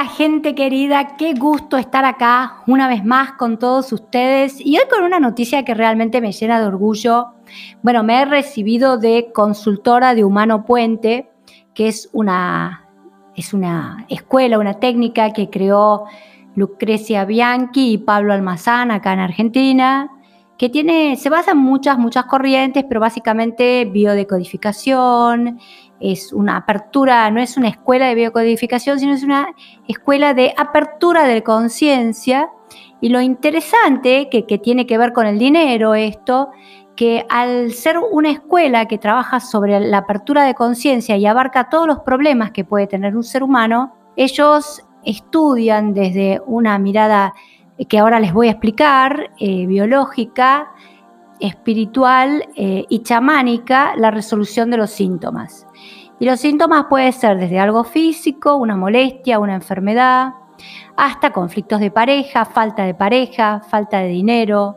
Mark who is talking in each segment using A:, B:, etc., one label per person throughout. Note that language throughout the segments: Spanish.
A: Hola gente querida, qué gusto estar acá una vez más con todos ustedes y hoy con una noticia que realmente me llena de orgullo. Bueno, me he recibido de consultora de Humano Puente, que es una, es una escuela, una técnica que creó Lucrecia Bianchi y Pablo Almazán acá en Argentina, que tiene, se basa en muchas, muchas corrientes, pero básicamente biodecodificación, es una apertura, no es una escuela de biocodificación, sino es una escuela de apertura de conciencia. Y lo interesante que, tiene que ver con el dinero esto, que al ser una escuela que trabaja sobre la apertura de conciencia y abarca todos los problemas que puede tener un ser humano, ellos estudian desde una mirada que ahora les voy a explicar, eh, biológica, espiritual eh, y chamánica, la resolución de los síntomas. Y los síntomas pueden ser desde algo físico, una molestia, una enfermedad, hasta conflictos de pareja, falta de pareja, falta de dinero,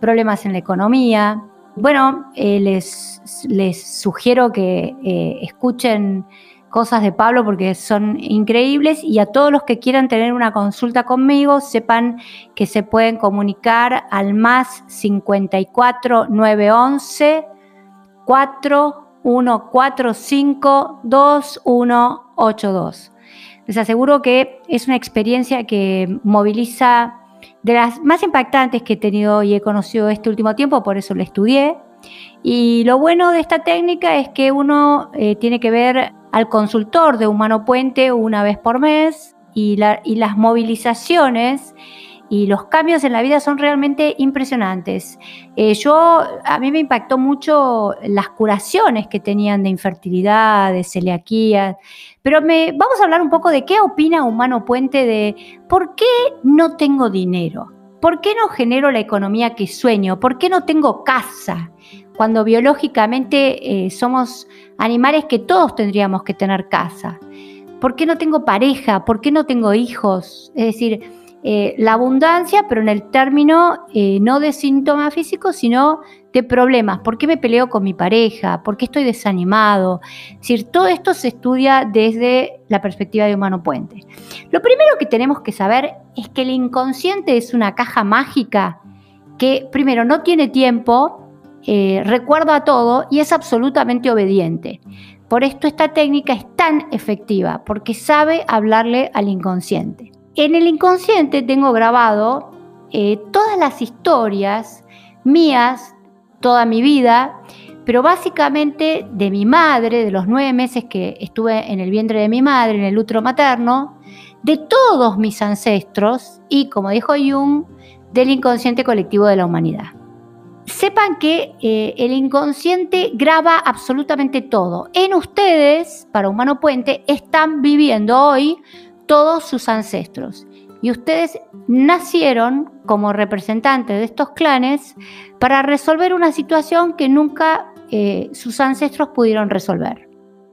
A: problemas en la economía. Bueno, eh, les, les, sugiero que eh, escuchen cosas de Pablo porque son increíbles y a todos los que quieran tener una consulta conmigo sepan que se pueden comunicar al más 54 911 4 1452182. Les aseguro que es una experiencia que moviliza de las más impactantes que he tenido y he conocido este último tiempo, por eso la estudié. Y lo bueno de esta técnica es que uno eh, tiene que ver al consultor de Humano Puente una vez por mes y, las movilizaciones y los cambios en la vida son realmente impresionantes. Eh, yo, a mí me impactó mucho las curaciones que tenían de infertilidad, de celiaquía, pero me, vamos a hablar un poco de qué opina Humano Puente de por qué no tengo dinero, por qué no genero la economía que sueño, por qué no tengo casa, cuando biológicamente eh, somos animales que todos tendríamos que tener casa. ¿Por qué no tengo pareja? ¿Por qué no tengo hijos? Es decir, eh, la abundancia, pero en el término eh, no de síntomas físicos, sino de problemas. ¿Por qué me peleo con mi pareja? ¿Por qué estoy desanimado? Es decir, todo esto se estudia desde la perspectiva de Humano Puente. Lo primero que tenemos que saber es que el inconsciente es una caja mágica que, primero, no tiene tiempo, eh, recuerda todo y es absolutamente obediente. Por esto esta técnica es tan efectiva, porque sabe hablarle al inconsciente. En el inconsciente tengo grabado eh, todas las historias mías, toda mi vida, pero básicamente de mi madre, de los nueve meses que estuve en el vientre de mi madre, en el útero materno, de todos mis ancestros y, como dijo Jung, del inconsciente colectivo de la humanidad. Sepan que eh, el inconsciente graba absolutamente todo. En ustedes, para Humano Puente, están viviendo hoy todos sus ancestros. Y ustedes nacieron como representantes de estos clanes para resolver una situación que nunca eh, sus ancestros pudieron resolver.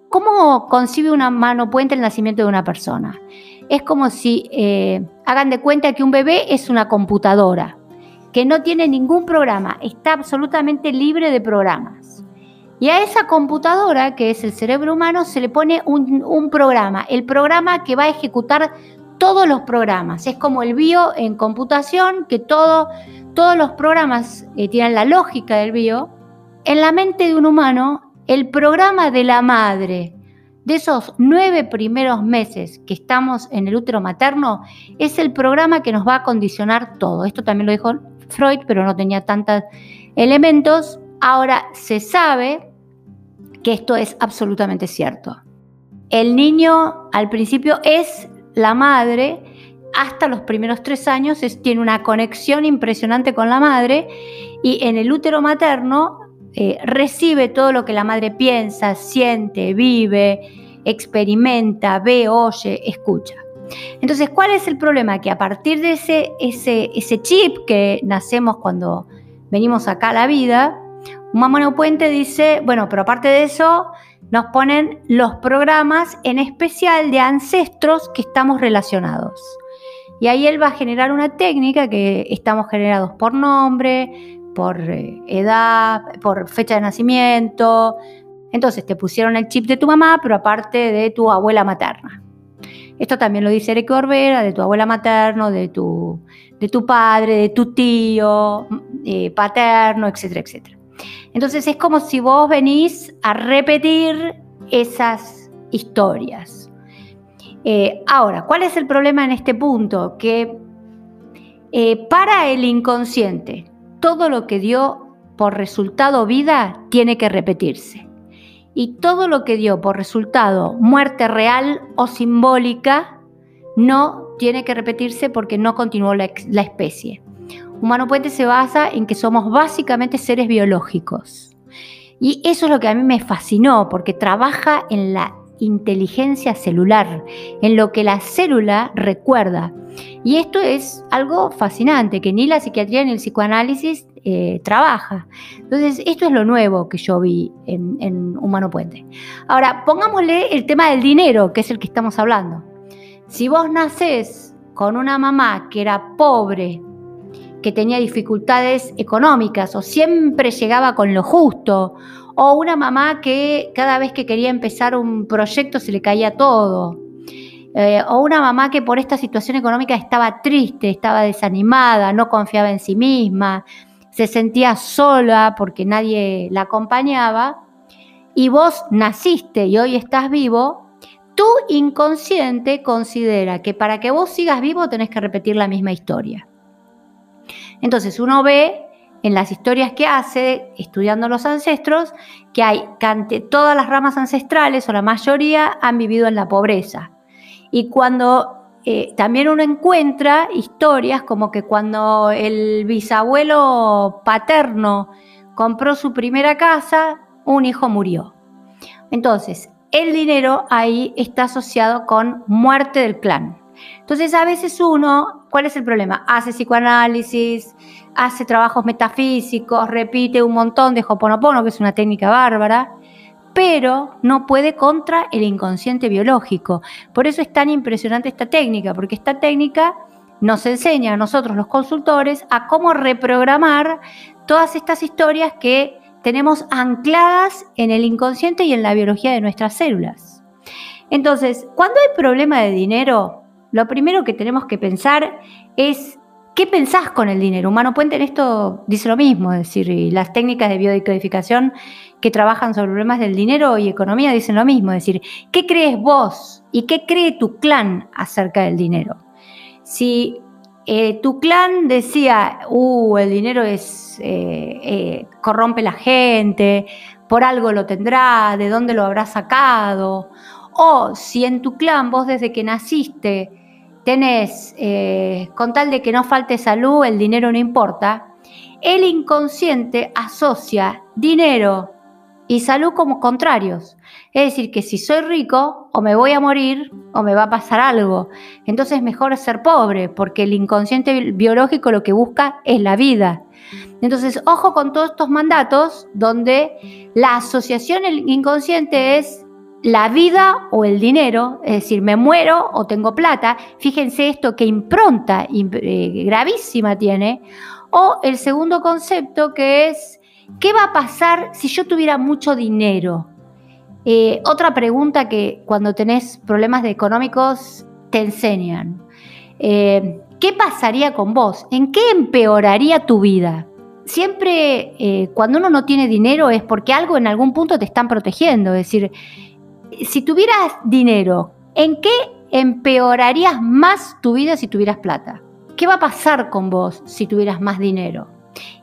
A: ¿Cómo concibe una mano puente el nacimiento de una persona? Es como si eh, hagan de cuenta que un bebé es una computadora, que no tiene ningún programa, está absolutamente libre de programas. Y a esa computadora, que es el cerebro humano, se le pone un, programa, el programa que va a ejecutar todos los programas. Es como el bio en computación, que todo, todos los programas eh, tienen la lógica del bio. En la mente de un humano, el programa de la madre de esos nueve primeros meses que estamos en el útero materno es el programa que nos va a condicionar todo. Esto también lo dijo Freud, pero no tenía tantos elementos. Ahora se sabe que esto es absolutamente cierto. El niño al principio es la madre, hasta los primeros tres años tiene una conexión impresionante con la madre y en el útero materno eh, recibe todo lo que la madre piensa, siente, vive, experimenta, ve, oye, escucha. Entonces, ¿cuál es el problema? Que a partir de ese, chip que nacemos cuando venimos acá a la vida, un Puente dice, bueno, pero aparte de eso, nos ponen los programas en especial de ancestros que estamos relacionados. Y ahí él va a generar una técnica que estamos generados por nombre, por eh, edad, por fecha de nacimiento. Entonces te pusieron el chip de tu mamá, pero aparte de tu abuela materna. Esto también lo dice Eric Orbera, de tu abuela materno, de tu, de tu padre, de tu tío eh, paterno, etcétera, etcétera. Entonces es como si vos venís a repetir esas historias. Eh, ahora, ¿cuál es el problema en este punto? Que eh, para el inconsciente, todo lo que dio por resultado vida tiene que repetirse. Y todo lo que dio por resultado muerte real o simbólica no tiene que repetirse porque no continuó la, especie. Humano Puente se basa en que somos básicamente seres biológicos. Y eso es lo que a mí me fascinó, porque trabaja en la inteligencia celular, en lo que la célula recuerda. Y esto es algo fascinante, que ni la psiquiatría ni el psicoanálisis eh, trabaja. Entonces, esto es lo nuevo que yo vi en, en Humano Puente. Ahora, pongámosle el tema del dinero, que es el que estamos hablando. Si vos nacés con una mamá que era pobre, que tenía dificultades económicas o siempre llegaba con lo justo, o una mamá que cada vez que quería empezar un proyecto se le caía todo. Eh, o una mamá que por esta situación económica estaba triste, estaba desanimada, no confiaba en sí misma, se sentía sola porque nadie la acompañaba, y vos naciste y hoy estás vivo, tu inconsciente considera que para que vos sigas vivo tenés que repetir la misma historia. Entonces uno ve en las historias que hace, estudiando los ancestros, que hay todas las ramas ancestrales o la mayoría han vivido en la pobreza. Y cuando eh, también uno encuentra historias como que cuando el bisabuelo paterno compró su primera casa, un hijo murió. Entonces, el dinero ahí está asociado con muerte del clan. Entonces, a veces uno, ¿cuál es el problema? Hace psicoanálisis, hace trabajos metafísicos, repite un montón de Hoponopono, que es una técnica bárbara, pero no puede contra el inconsciente biológico. Por eso es tan impresionante esta técnica, porque esta técnica nos enseña a nosotros los consultores a cómo reprogramar todas estas historias que tenemos ancladas en el inconsciente y en la biología de nuestras células. Entonces, cuando hay problema de dinero, lo primero que tenemos que pensar es ¿Qué pensás con el dinero? Humano Puente en esto dice lo mismo, es decir, las técnicas de biodecodificación que trabajan sobre problemas del dinero y economía dicen lo mismo, es decir, ¿qué crees vos y qué cree tu clan acerca del dinero? Si eh, tu clan decía, uh, el dinero es, eh, eh, corrompe la gente, por algo lo tendrá, de dónde lo habrá sacado, o si en tu clan vos desde que naciste tenés, eh, con tal de que no falte salud, el dinero no importa, el inconsciente asocia dinero y salud como contrarios. Es decir, que si soy rico, o me voy a morir, o me va a pasar algo. Entonces mejor ser pobre, porque el inconsciente biológico lo que busca es la vida. Entonces, ojo con todos estos mandatos donde la asociación inconsciente es la vida o el dinero, es decir, me muero o tengo plata, fíjense esto que impronta eh, gravísima tiene, o el segundo concepto que es, ¿qué va a pasar si yo tuviera mucho dinero? Eh, otra pregunta que cuando tenés problemas de económicos te enseñan. Eh, ¿Qué pasaría con vos? ¿En qué empeoraría tu vida? Siempre cuando uno no tiene dinero es porque algo en algún punto te están protegiendo, es decir, si tuvieras dinero, ¿en qué empeorarías más tu vida si tuvieras plata? ¿Qué va a pasar con vos si tuvieras más dinero?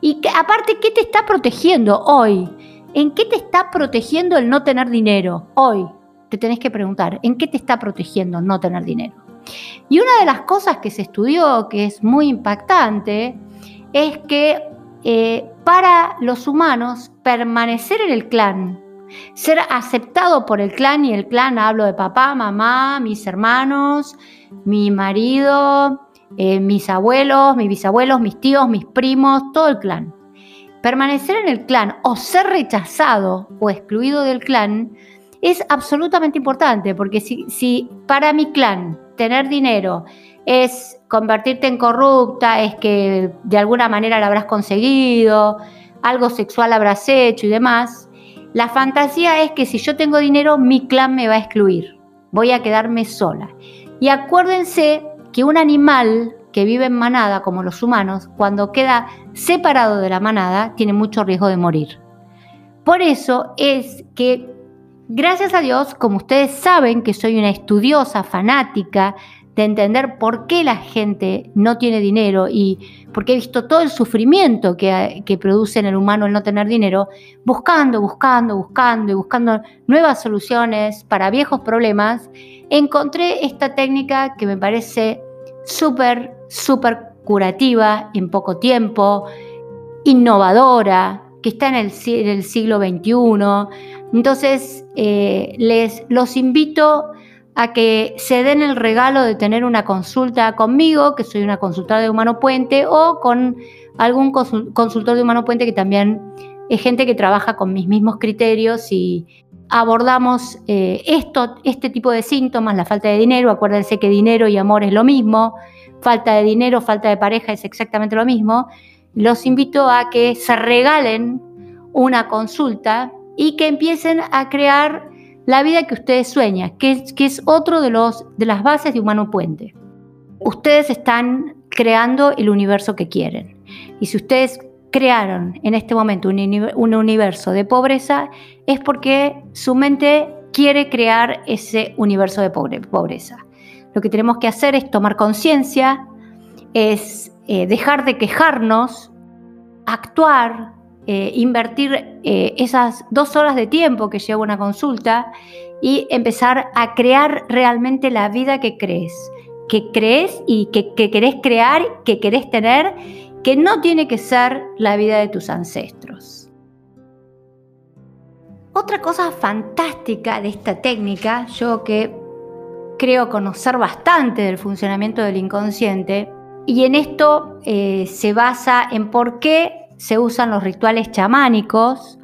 A: Y aparte, ¿qué te está protegiendo hoy? ¿En qué te está protegiendo el no tener dinero hoy? Te tenés que preguntar, ¿en qué te está protegiendo no tener dinero? Y una de las cosas que se estudió, que es muy impactante, es que eh, para los humanos permanecer en el clan ser aceptado por el clan y el clan hablo de papá, mamá, mis hermanos, mi marido, eh, mis abuelos, mis bisabuelos, mis tíos, mis primos, todo el clan. Permanecer en el clan o ser rechazado o excluido del clan es absolutamente importante porque si, si para mi clan tener dinero es convertirte en corrupta, es que de alguna manera lo habrás conseguido, algo sexual habrás hecho y demás, la fantasía es que si yo tengo dinero, mi clan me va a excluir. Voy a quedarme sola. Y acuérdense que un animal que vive en manada, como los humanos, cuando queda separado de la manada, tiene mucho riesgo de morir. Por eso es que, gracias a Dios, como ustedes saben que soy una estudiosa, fanática, de entender por qué la gente no tiene dinero y porque he visto todo el sufrimiento que, que, produce en el humano el no tener dinero, buscando, buscando, buscando y buscando nuevas soluciones para viejos problemas, encontré esta técnica que me parece súper, súper curativa en poco tiempo, innovadora, que está en el, siglo XXI. Entonces, eh, les los invito a que se den el regalo de tener una consulta conmigo, que soy una consultora de Humano Puente, o con algún consultor de Humano Puente que también es gente que trabaja con mis mismos criterios y abordamos eh, esto, este tipo de síntomas, la falta de dinero, acuérdense que dinero y amor es lo mismo, falta de dinero, falta de pareja es exactamente lo mismo, los invito a que se regalen una consulta y que empiecen a crear la vida que ustedes sueñan, que es, otro de, los, de las bases de Humano Puente. Ustedes están creando el universo que quieren. Y si ustedes crearon en este momento un, un universo de pobreza, es porque su mente quiere crear ese universo de pobreza. Lo que tenemos que hacer es tomar conciencia, es eh, dejar de quejarnos, actuar, eh, invertir eh, esas dos horas de tiempo que lleva una consulta y empezar a crear realmente la vida que crees, que crees y que, que querés crear, que querés tener, que no tiene que ser la vida de tus ancestros. Otra cosa fantástica de esta técnica, yo que creo conocer bastante del funcionamiento del inconsciente, y en esto eh, se basa en por qué se usan los rituales chamánicos,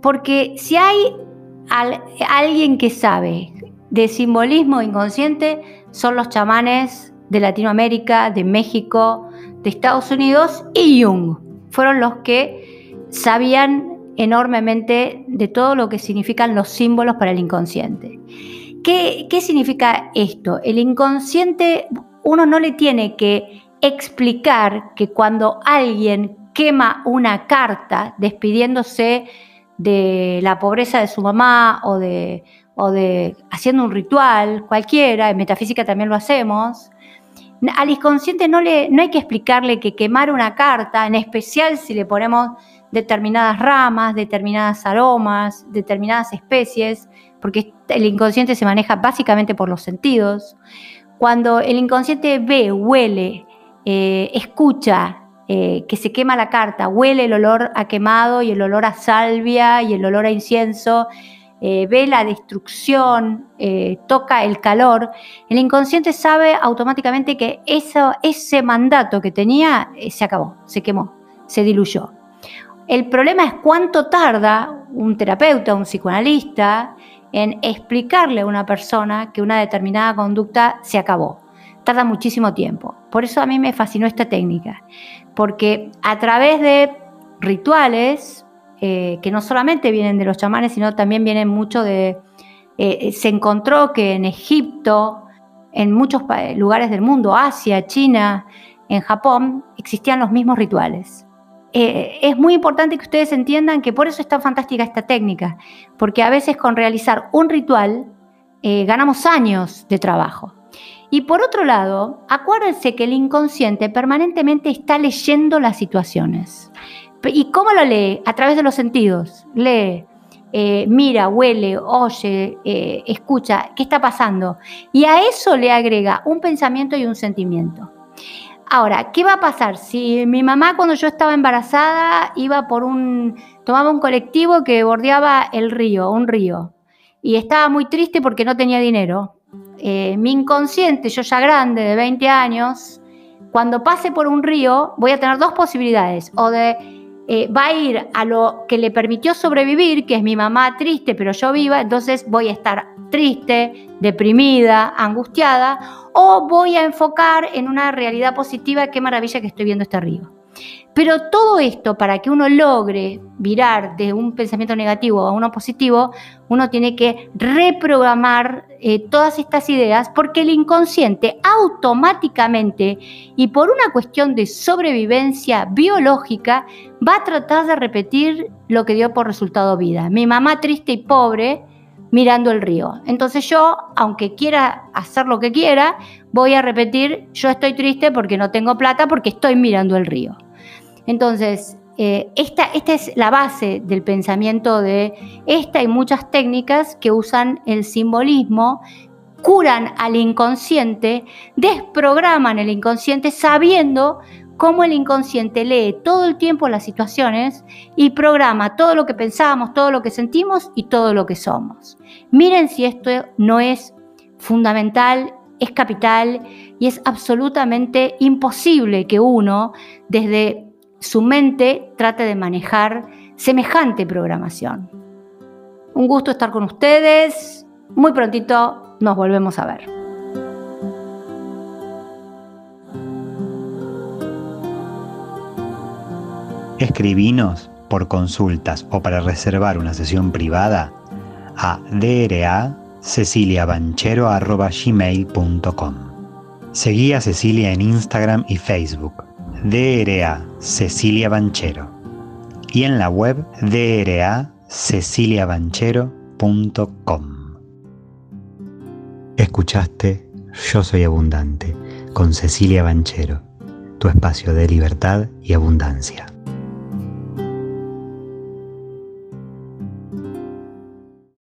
A: porque si hay alguien que sabe de simbolismo inconsciente, son los chamanes de Latinoamérica, de México, de Estados Unidos y Jung. Fueron los que sabían enormemente de todo lo que significan los símbolos para el inconsciente. ¿Qué, qué significa esto? El inconsciente uno no le tiene que explicar que cuando alguien quema una carta despidiéndose de la pobreza de su mamá o de, o de haciendo un ritual cualquiera, en metafísica también lo hacemos, al inconsciente no, le, no hay que explicarle que quemar una carta, en especial si le ponemos determinadas ramas, determinadas aromas, determinadas especies, porque el inconsciente se maneja básicamente por los sentidos. Cuando el inconsciente ve, huele, eh, escucha eh, que se quema la carta, huele el olor a quemado y el olor a salvia y el olor a incienso, eh, ve la destrucción, toca el calor, el inconsciente sabe automáticamente que eso, ese mandato que tenía se acabó, se quemó, se diluyó. El problema es cuánto tarda un terapeuta, un psicoanalista, en explicarle a una persona que una determinada conducta se acabó tarda muchísimo tiempo. Por eso a mí me fascinó esta técnica, porque a través de rituales, eh, que no solamente vienen de los chamanes, sino también vienen mucho de... Eh, se encontró que en Egipto, en muchos lugares del mundo, Asia, China, en Japón, existían los mismos rituales. Eh, es muy importante que ustedes entiendan que por eso es tan fantástica esta técnica, porque a veces con realizar un ritual ganamos años de trabajo. Y por otro lado, acuérdense que el inconsciente permanentemente está leyendo las situaciones. ¿Y cómo lo lee? A través de los sentidos. Lee, eh, mira, huele, oye, eh, escucha, ¿qué está pasando? Y a eso le agrega un pensamiento y un sentimiento. Ahora, ¿qué va a pasar si mi mamá cuando yo estaba embarazada iba por un, tomaba un colectivo que bordeaba el río, un río, y estaba muy triste porque no tenía dinero? Eh, mi inconsciente, yo ya grande, de 20 años, cuando pase por un río, voy a tener dos posibilidades. O de eh, va a ir a lo que le permitió sobrevivir, que es mi mamá triste, pero yo viva, entonces voy a estar triste, deprimida, angustiada, o voy a enfocar en una realidad positiva, qué maravilla que estoy viendo este río. Pero todo esto, para que uno logre virar de un pensamiento negativo a uno positivo, uno tiene que reprogramar eh, todas estas ideas porque el inconsciente automáticamente y por una cuestión de sobrevivencia biológica va a tratar de repetir lo que dio por resultado vida. Mi mamá triste y pobre mirando el río. Entonces yo, aunque quiera hacer lo que quiera, voy a repetir, yo estoy triste porque no tengo plata porque estoy mirando el río. Entonces, eh, esta, esta es la base del pensamiento de esta y muchas técnicas que usan el simbolismo, curan al inconsciente, desprograman el inconsciente sabiendo cómo el inconsciente lee todo el tiempo las situaciones y programa todo lo que pensamos, todo lo que sentimos y todo lo que somos. Miren si esto no es fundamental, es capital y es absolutamente imposible que uno desde su mente trate de manejar semejante programación. Un gusto estar con ustedes. Muy prontito nos volvemos a ver.
B: Escribinos por consultas o para reservar una sesión privada a dra ceciliabanchero.gmail.com Seguí a Cecilia en Instagram y Facebook DRA Cecilia Banchero y en la web draceciliabanchero.com. Escuchaste Yo Soy Abundante con Cecilia Banchero, tu espacio de libertad y abundancia.